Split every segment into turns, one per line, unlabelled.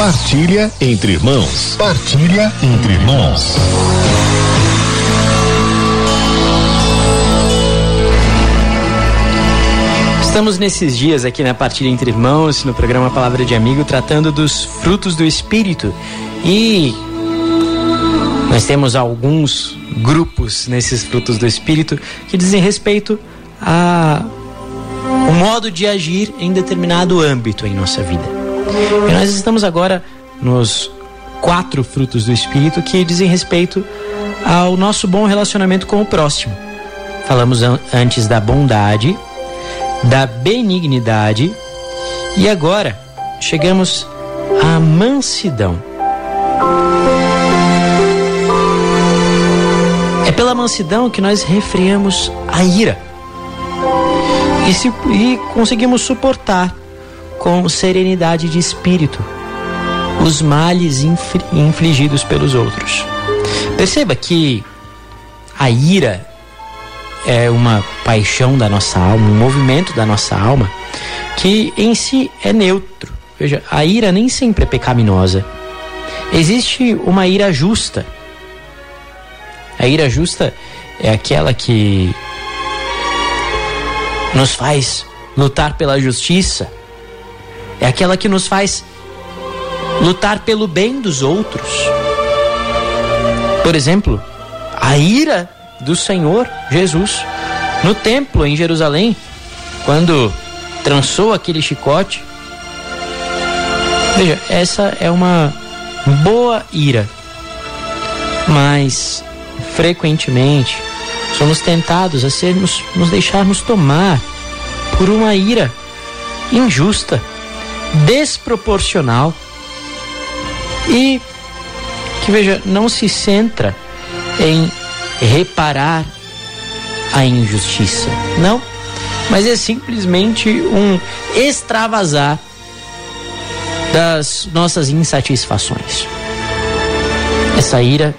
Partilha entre irmãos. Partilha entre irmãos.
Estamos nesses dias aqui na Partilha Entre Irmãos, no programa Palavra de Amigo, tratando dos frutos do Espírito. E nós temos alguns grupos nesses frutos do Espírito que dizem respeito a o modo de agir em determinado âmbito em nossa vida. E nós estamos agora nos quatro frutos do Espírito que dizem respeito ao nosso bom relacionamento com o próximo. Falamos an antes da bondade, da benignidade e agora chegamos à mansidão. É pela mansidão que nós refreamos a ira e, se, e conseguimos suportar com serenidade de espírito os males infligidos pelos outros. Perceba que a ira é uma paixão da nossa alma, um movimento da nossa alma que em si é neutro. Veja, a ira nem sempre é pecaminosa. Existe uma ira justa. A ira justa é aquela que nos faz lutar pela justiça, é aquela que nos faz lutar pelo bem dos outros. Por exemplo, a ira do Senhor Jesus no templo em Jerusalém, quando trançou aquele chicote. Veja, essa é uma boa ira, mas frequentemente somos tentados a sermos, nos deixarmos tomar por uma ira injusta, desproporcional e que veja, não se centra em reparar a injustiça. Não, mas é simplesmente um extravasar das nossas insatisfações. Essa ira,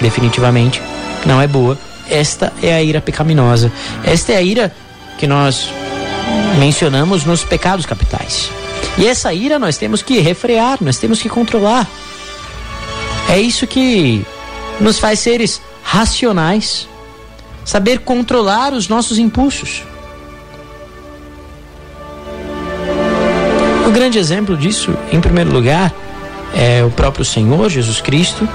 definitivamente, não é boa. Esta é a ira pecaminosa. Esta é a ira que nós mencionamos nos pecados capitais. E essa ira nós temos que refrear, nós temos que controlar. É isso que nos faz seres racionais, saber controlar os nossos impulsos. O grande exemplo disso, em primeiro lugar, é o próprio Senhor Jesus Cristo,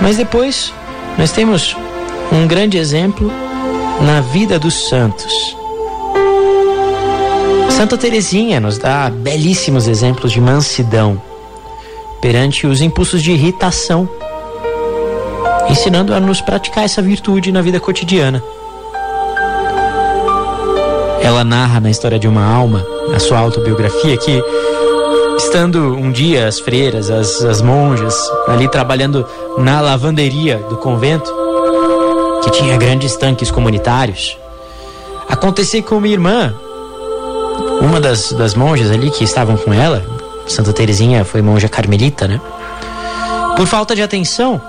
mas depois nós temos um grande exemplo na vida dos santos. Santa Teresinha nos dá belíssimos exemplos de mansidão perante os impulsos de irritação ensinando a nos praticar essa virtude na vida cotidiana. Ela narra na história de uma alma, na sua autobiografia, que estando um dia as freiras, as, as monjas, ali trabalhando na lavanderia do convento, que tinha grandes tanques comunitários, aconteceu com uma irmã, uma das, das monjas ali que estavam com ela, Santa Teresinha foi monja carmelita, né? Por falta de atenção,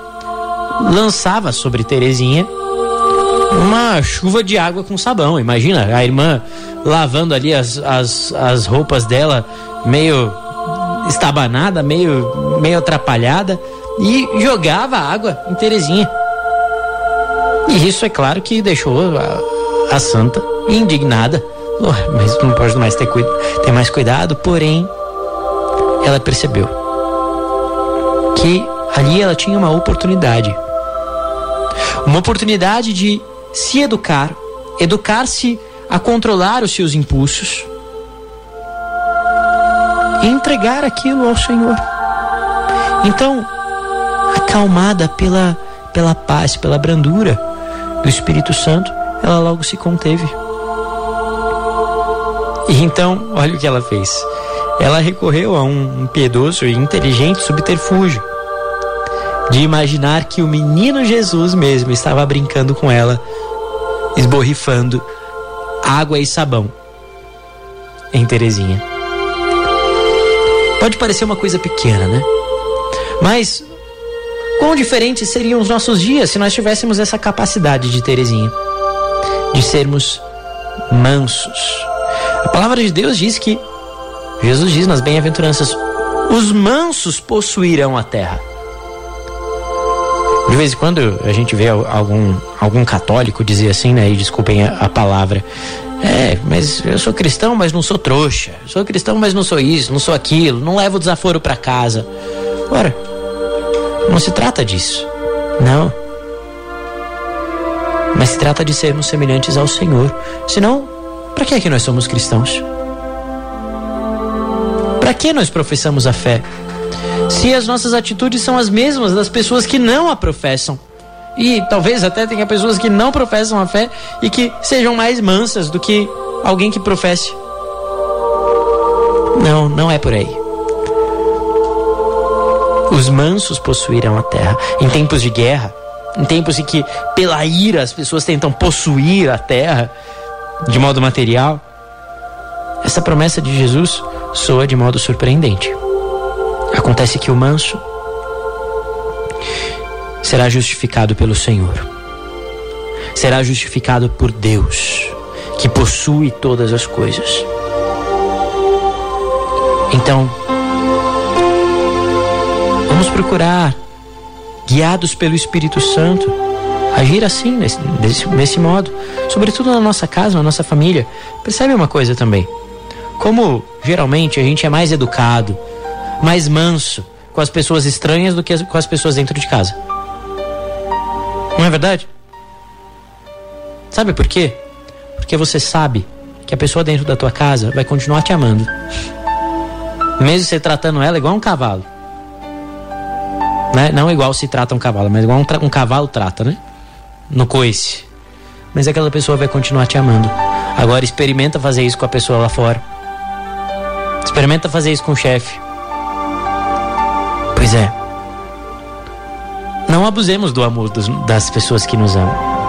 lançava sobre Terezinha uma chuva de água com sabão. Imagina a irmã lavando ali as, as, as roupas dela, meio estabanada, meio, meio atrapalhada, e jogava água em Terezinha. E isso é claro que deixou a, a santa indignada. Mas não pode mais ter, ter mais cuidado, porém, ela percebeu que ali ela tinha uma oportunidade uma oportunidade de se educar, educar-se a controlar os seus impulsos e entregar aquilo ao Senhor. Então, acalmada pela, pela paz, pela brandura do Espírito Santo, ela logo se conteve. E então, olha o que ela fez. Ela recorreu a um, piedoso e inteligente subterfúgio de imaginar que o menino Jesus mesmo estava brincando com ela, esborrifando água e sabão em Terezinha. Pode parecer uma coisa pequena, né? Mas quão diferentes seriam os nossos dias se nós tivéssemos essa capacidade de Terezinha, de sermos mansos. A palavra de Deus diz que Jesus diz nas bem-aventuranças: Os mansos possuirão a terra. De vez em quando a gente vê algum, algum católico dizer assim, né? E desculpem a, a palavra. É, mas eu sou cristão, mas não sou trouxa. Sou cristão, mas não sou isso, não sou aquilo. Não levo desaforo para casa. Ora, não se trata disso. Não. Mas se trata de sermos semelhantes ao Senhor. Senão, para que é que nós somos cristãos? Para que nós professamos a fé? Se as nossas atitudes são as mesmas das pessoas que não a professam. E talvez até tenha pessoas que não professam a fé e que sejam mais mansas do que alguém que professe. Não, não é por aí. Os mansos possuirão a terra. Em tempos de guerra, em tempos em que, pela ira, as pessoas tentam possuir a terra de modo material, essa promessa de Jesus soa de modo surpreendente. Acontece que o manso será justificado pelo Senhor, será justificado por Deus, que possui todas as coisas. Então, vamos procurar, guiados pelo Espírito Santo, agir assim, nesse, nesse, modo, sobretudo na nossa casa, na nossa família. Percebe uma coisa também? Como geralmente a gente é mais educado, mais manso com as pessoas estranhas do que com as pessoas dentro de casa. Não é verdade? Sabe por quê? Porque você sabe que a pessoa dentro da tua casa vai continuar te amando. Mesmo você tratando ela igual um cavalo. Né? Não igual se trata um cavalo, mas igual um, um cavalo trata, né? No coice. Mas aquela pessoa vai continuar te amando. Agora experimenta fazer isso com a pessoa lá fora. Experimenta fazer isso com o chefe. Pois é. Não abusemos do amor das pessoas que nos amam.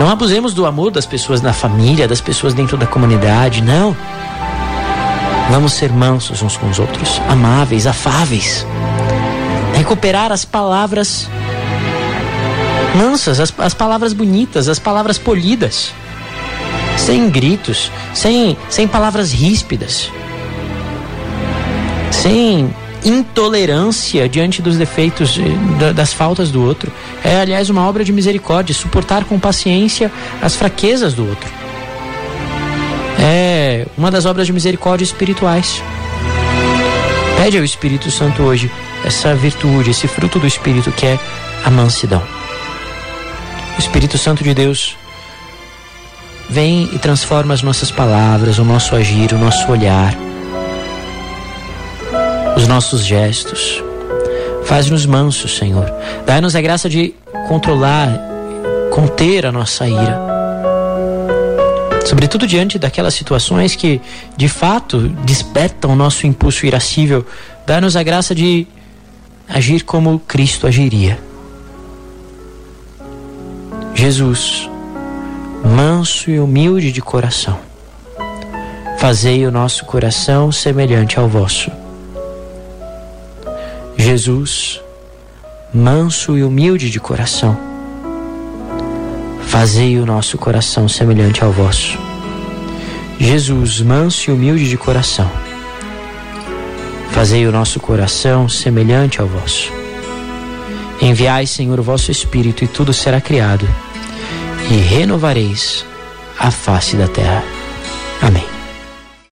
Não abusemos do amor das pessoas na família, das pessoas dentro da comunidade, não. Vamos ser mansos uns com os outros, amáveis, afáveis. Recuperar as palavras mansas, as, as palavras bonitas, as palavras polidas. Sem gritos, sem, sem palavras ríspidas. Sem intolerância diante dos defeitos, das faltas do outro. É, aliás, uma obra de misericórdia, suportar com paciência as fraquezas do outro. É uma das obras de misericórdia espirituais. Pede ao Espírito Santo hoje essa virtude, esse fruto do Espírito que é a mansidão. O Espírito Santo de Deus vem e transforma as nossas palavras, o nosso agir, o nosso olhar os nossos gestos. Faz-nos mansos, Senhor. Dai-nos a graça de controlar, conter a nossa ira. Sobretudo diante daquelas situações que, de fato, despertam o nosso impulso irascível. Dai-nos a graça de agir como Cristo agiria. Jesus, manso e humilde de coração, fazei o nosso coração semelhante ao vosso. Jesus, manso e humilde de coração, fazei o nosso coração semelhante ao vosso. Jesus, manso e humilde de coração, fazei o nosso coração semelhante ao vosso. Enviai, Senhor, o vosso Espírito, e tudo será criado, e renovareis a face da terra. Amém.